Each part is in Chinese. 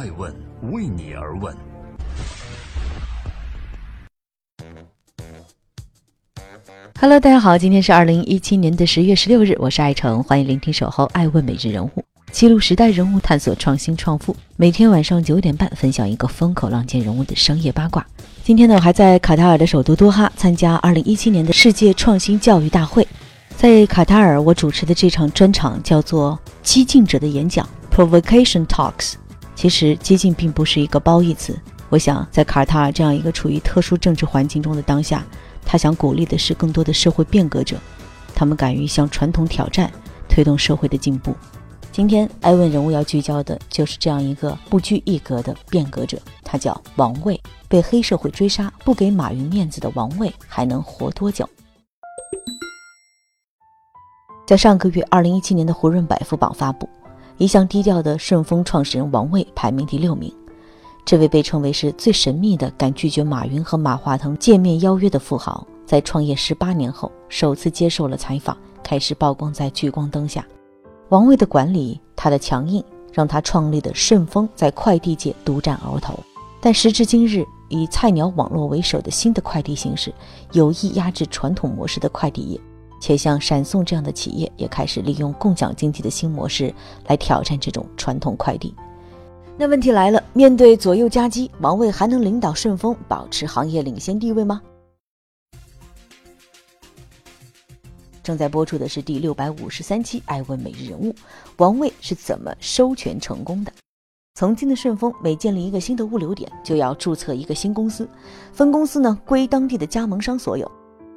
爱问为你而问。Hello，大家好，今天是二零一七年的十月十六日，我是爱成，欢迎聆听守候爱问每日人物，记录时代人物，探索创新创富。每天晚上九点半，分享一个风口浪尖人物的商业八卦。今天呢，我还在卡塔尔的首都多哈参加二零一七年的世界创新教育大会。在卡塔尔，我主持的这场专场叫做《激进者的演讲》（Provocation Talks）。其实，激进并不是一个褒义词。我想，在卡塔尔这样一个处于特殊政治环境中的当下。他想鼓励的是更多的社会变革者，他们敢于向传统挑战，推动社会的进步。今天艾问人物要聚焦的就是这样一个不拘一格的变革者，他叫王卫。被黑社会追杀，不给马云面子的王卫还能活多久？在上个月，二零一七年的胡润百富榜发布，一向低调的顺丰创始人王卫排名第六名。这位被称为是最神秘的敢拒绝马云和马化腾见面邀约的富豪，在创业十八年后首次接受了采访，开始曝光在聚光灯下。王卫的管理，他的强硬，让他创立的顺丰在快递界独占鳌头。但时至今日，以菜鸟网络为首的新的快递形式，有意压制传统模式的快递业，且像闪送这样的企业也开始利用共享经济的新模式来挑战这种传统快递。那问题来了，面对左右夹击，王卫还能领导顺丰保持行业领先地位吗？正在播出的是第六百五十三期《爱问每日人物》，王卫是怎么收权成功的？曾经的顺丰每建立一个新的物流点，就要注册一个新公司，分公司呢归当地的加盟商所有。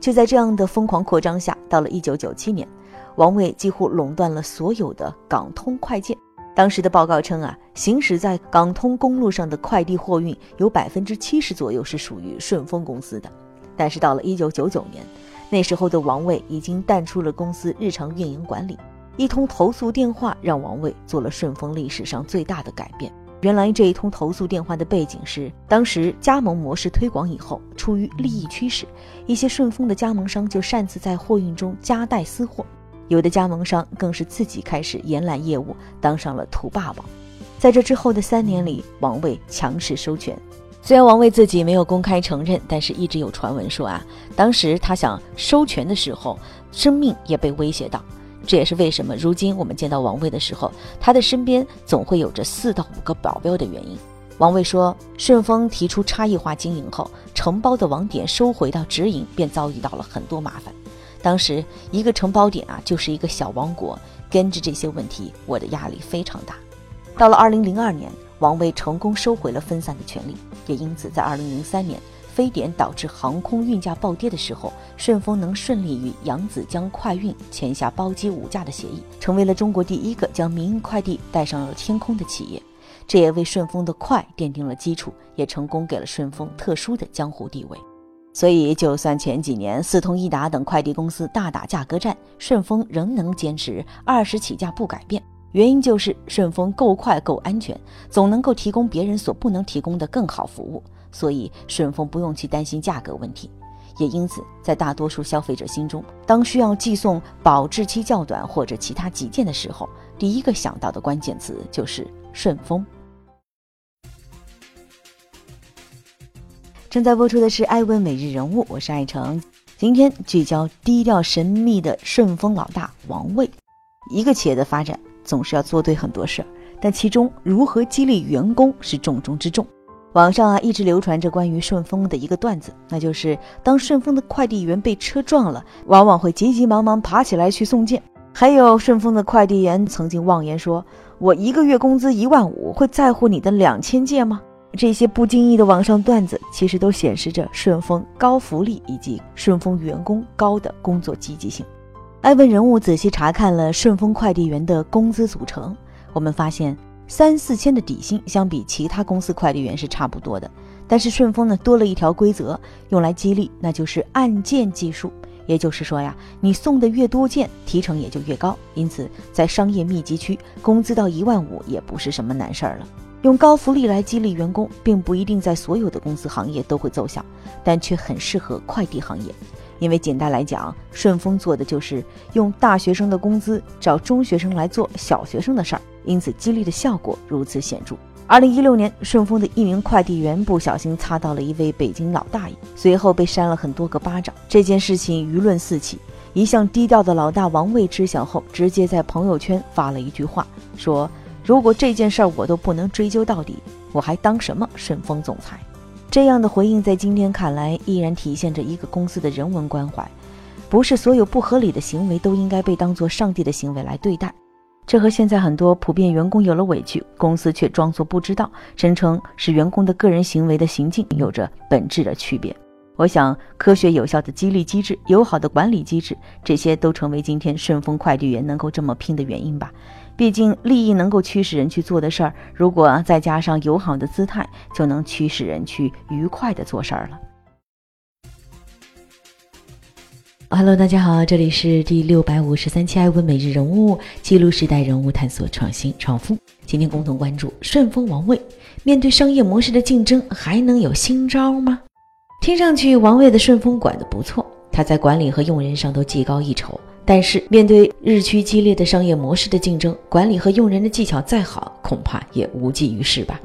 就在这样的疯狂扩张下，到了一九九七年，王卫几乎垄断了所有的港通快件。当时的报告称啊，行驶在港通公路上的快递货运有百分之七十左右是属于顺丰公司的。但是到了一九九九年，那时候的王卫已经淡出了公司日常运营管理。一通投诉电话让王卫做了顺丰历史上最大的改变。原来这一通投诉电话的背景是，当时加盟模式推广以后，出于利益驱使，一些顺丰的加盟商就擅自在货运中夹带私货。有的加盟商更是自己开始延揽业务，当上了土霸王。在这之后的三年里，王卫强势收权。虽然王卫自己没有公开承认，但是一直有传闻说啊，当时他想收权的时候，生命也被威胁到。这也是为什么如今我们见到王卫的时候，他的身边总会有着四到五个保镖的原因。王卫说，顺丰提出差异化经营后，承包的网点收回到直营，便遭遇到了很多麻烦。当时一个承包点啊，就是一个小王国。跟着这些问题，我的压力非常大。到了二零零二年，王卫成功收回了分散的权利，也因此在二零零三年非典导致航空运价暴跌的时候，顺丰能顺利与扬子江快运签下包机五架的协议，成为了中国第一个将民营快递带上了天空的企业。这也为顺丰的快奠定了基础，也成功给了顺丰特殊的江湖地位。所以，就算前几年四通一达等快递公司大打价格战，顺丰仍能坚持二十起价不改变。原因就是顺丰够快、够安全，总能够提供别人所不能提供的更好服务。所以，顺丰不用去担心价格问题。也因此，在大多数消费者心中，当需要寄送保质期较短或者其他急件的时候，第一个想到的关键词就是顺丰。正在播出的是《爱问每日人物》，我是爱成。今天聚焦低调神秘的顺丰老大王卫。一个企业的发展总是要做对很多事儿，但其中如何激励员工是重中之重。网上啊一直流传着关于顺丰的一个段子，那就是当顺丰的快递员被车撞了，往往会急急忙忙爬起来去送件。还有顺丰的快递员曾经妄言说：“我一个月工资一万五，会在乎你的两千件吗？”这些不经意的网上段子，其实都显示着顺丰高福利以及顺丰员工高的工作积极性。艾问人物仔细查看了顺丰快递员的工资组成，我们发现三四千的底薪相比其他公司快递员是差不多的，但是顺丰呢多了一条规则，用来激励，那就是按件计数。也就是说呀，你送的越多件，提成也就越高。因此，在商业密集区，工资到一万五也不是什么难事儿了。用高福利来激励员工，并不一定在所有的公司行业都会奏效，但却很适合快递行业。因为简单来讲，顺丰做的就是用大学生的工资找中学生来做小学生的事儿，因此激励的效果如此显著。二零一六年，顺丰的一名快递员不小心擦到了一位北京老大爷，随后被扇了很多个巴掌。这件事情舆论四起，一向低调的老大王卫知晓后，直接在朋友圈发了一句话，说：“如果这件事儿我都不能追究到底，我还当什么顺丰总裁？”这样的回应在今天看来，依然体现着一个公司的人文关怀。不是所有不合理的行为都应该被当作上帝的行为来对待。这和现在很多普遍员工有了委屈，公司却装作不知道，声称是员工的个人行为的行径有着本质的区别。我想，科学有效的激励机制、友好的管理机制，这些都成为今天顺丰快递员能够这么拼的原因吧。毕竟，利益能够驱使人去做的事儿，如果再加上友好的姿态，就能驱使人去愉快的做事儿了。Hello，大家好，这里是第六百五十三期艾问每日人物，记录时代人物，探索创新创富。今天共同关注顺丰王卫，面对商业模式的竞争，还能有新招吗？听上去王卫的顺丰管得不错，他在管理和用人上都技高一筹。但是面对日趋激烈的商业模式的竞争，管理和用人的技巧再好，恐怕也无济于事吧。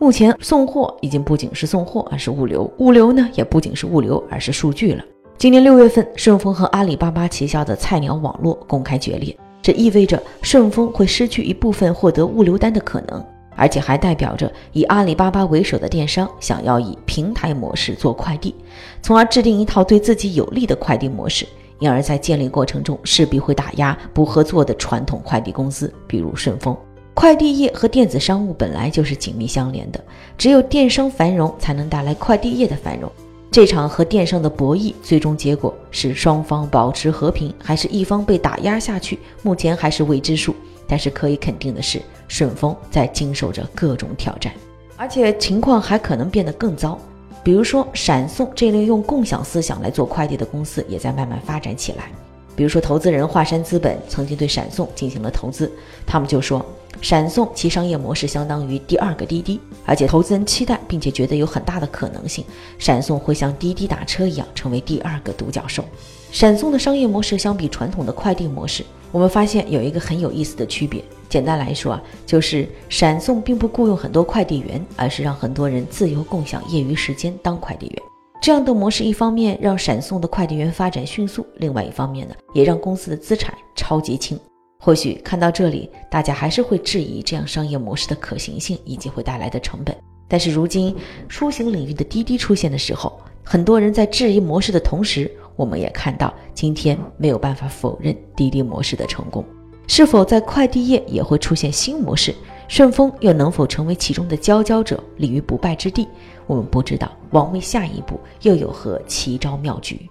目前送货已经不仅是送货，而是物流；物流呢，也不仅是物流，而是数据了。今年六月份，顺丰和阿里巴巴旗下的菜鸟网络公开决裂，这意味着顺丰会失去一部分获得物流单的可能，而且还代表着以阿里巴巴为首的电商想要以平台模式做快递，从而制定一套对自己有利的快递模式，因而，在建立过程中势必会打压不合作的传统快递公司，比如顺丰。快递业和电子商务本来就是紧密相连的，只有电商繁荣，才能带来快递业的繁荣。这场和电商的博弈，最终结果是双方保持和平，还是一方被打压下去？目前还是未知数。但是可以肯定的是，顺丰在经受着各种挑战，而且情况还可能变得更糟。比如说，闪送这类用共享思想来做快递的公司，也在慢慢发展起来。比如说，投资人华山资本曾经对闪送进行了投资，他们就说。闪送其商业模式相当于第二个滴滴，而且投资人期待并且觉得有很大的可能性，闪送会像滴滴打车一样成为第二个独角兽。闪送的商业模式相比传统的快递模式，我们发现有一个很有意思的区别。简单来说啊，就是闪送并不雇佣很多快递员，而是让很多人自由共享业余时间当快递员。这样的模式一方面让闪送的快递员发展迅速，另外一方面呢，也让公司的资产超级轻。或许看到这里，大家还是会质疑这样商业模式的可行性以及会带来的成本。但是如今出行领域的滴滴出现的时候，很多人在质疑模式的同时，我们也看到今天没有办法否认滴滴模式的成功。是否在快递业也会出现新模式？顺丰又能否成为其中的佼佼者，立于不败之地？我们不知道。王卫下一步又有何奇招妙局？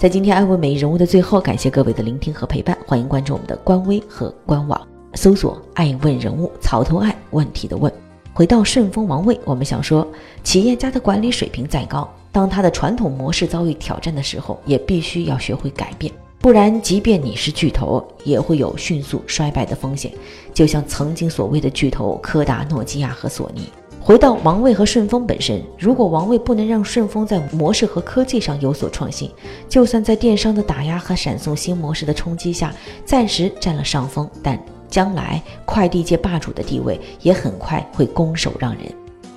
在今天爱问每人物的最后，感谢各位的聆听和陪伴，欢迎关注我们的官微和官网，搜索“爱问人物”，草头爱问题的问。回到顺丰王卫，我们想说，企业家的管理水平再高，当他的传统模式遭遇挑战的时候，也必须要学会改变，不然，即便你是巨头，也会有迅速衰败的风险。就像曾经所谓的巨头柯达、诺基亚和索尼。回到王卫和顺丰本身，如果王卫不能让顺丰在模式和科技上有所创新，就算在电商的打压和闪送新模式的冲击下暂时占了上风，但将来快递界霸主的地位也很快会拱手让人。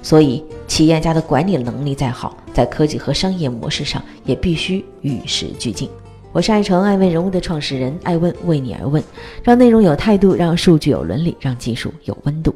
所以，企业家的管理能力再好，在科技和商业模式上也必须与时俱进。我是爱成爱问人物的创始人，爱问为你而问，让内容有态度，让数据有伦理，让技术有温度。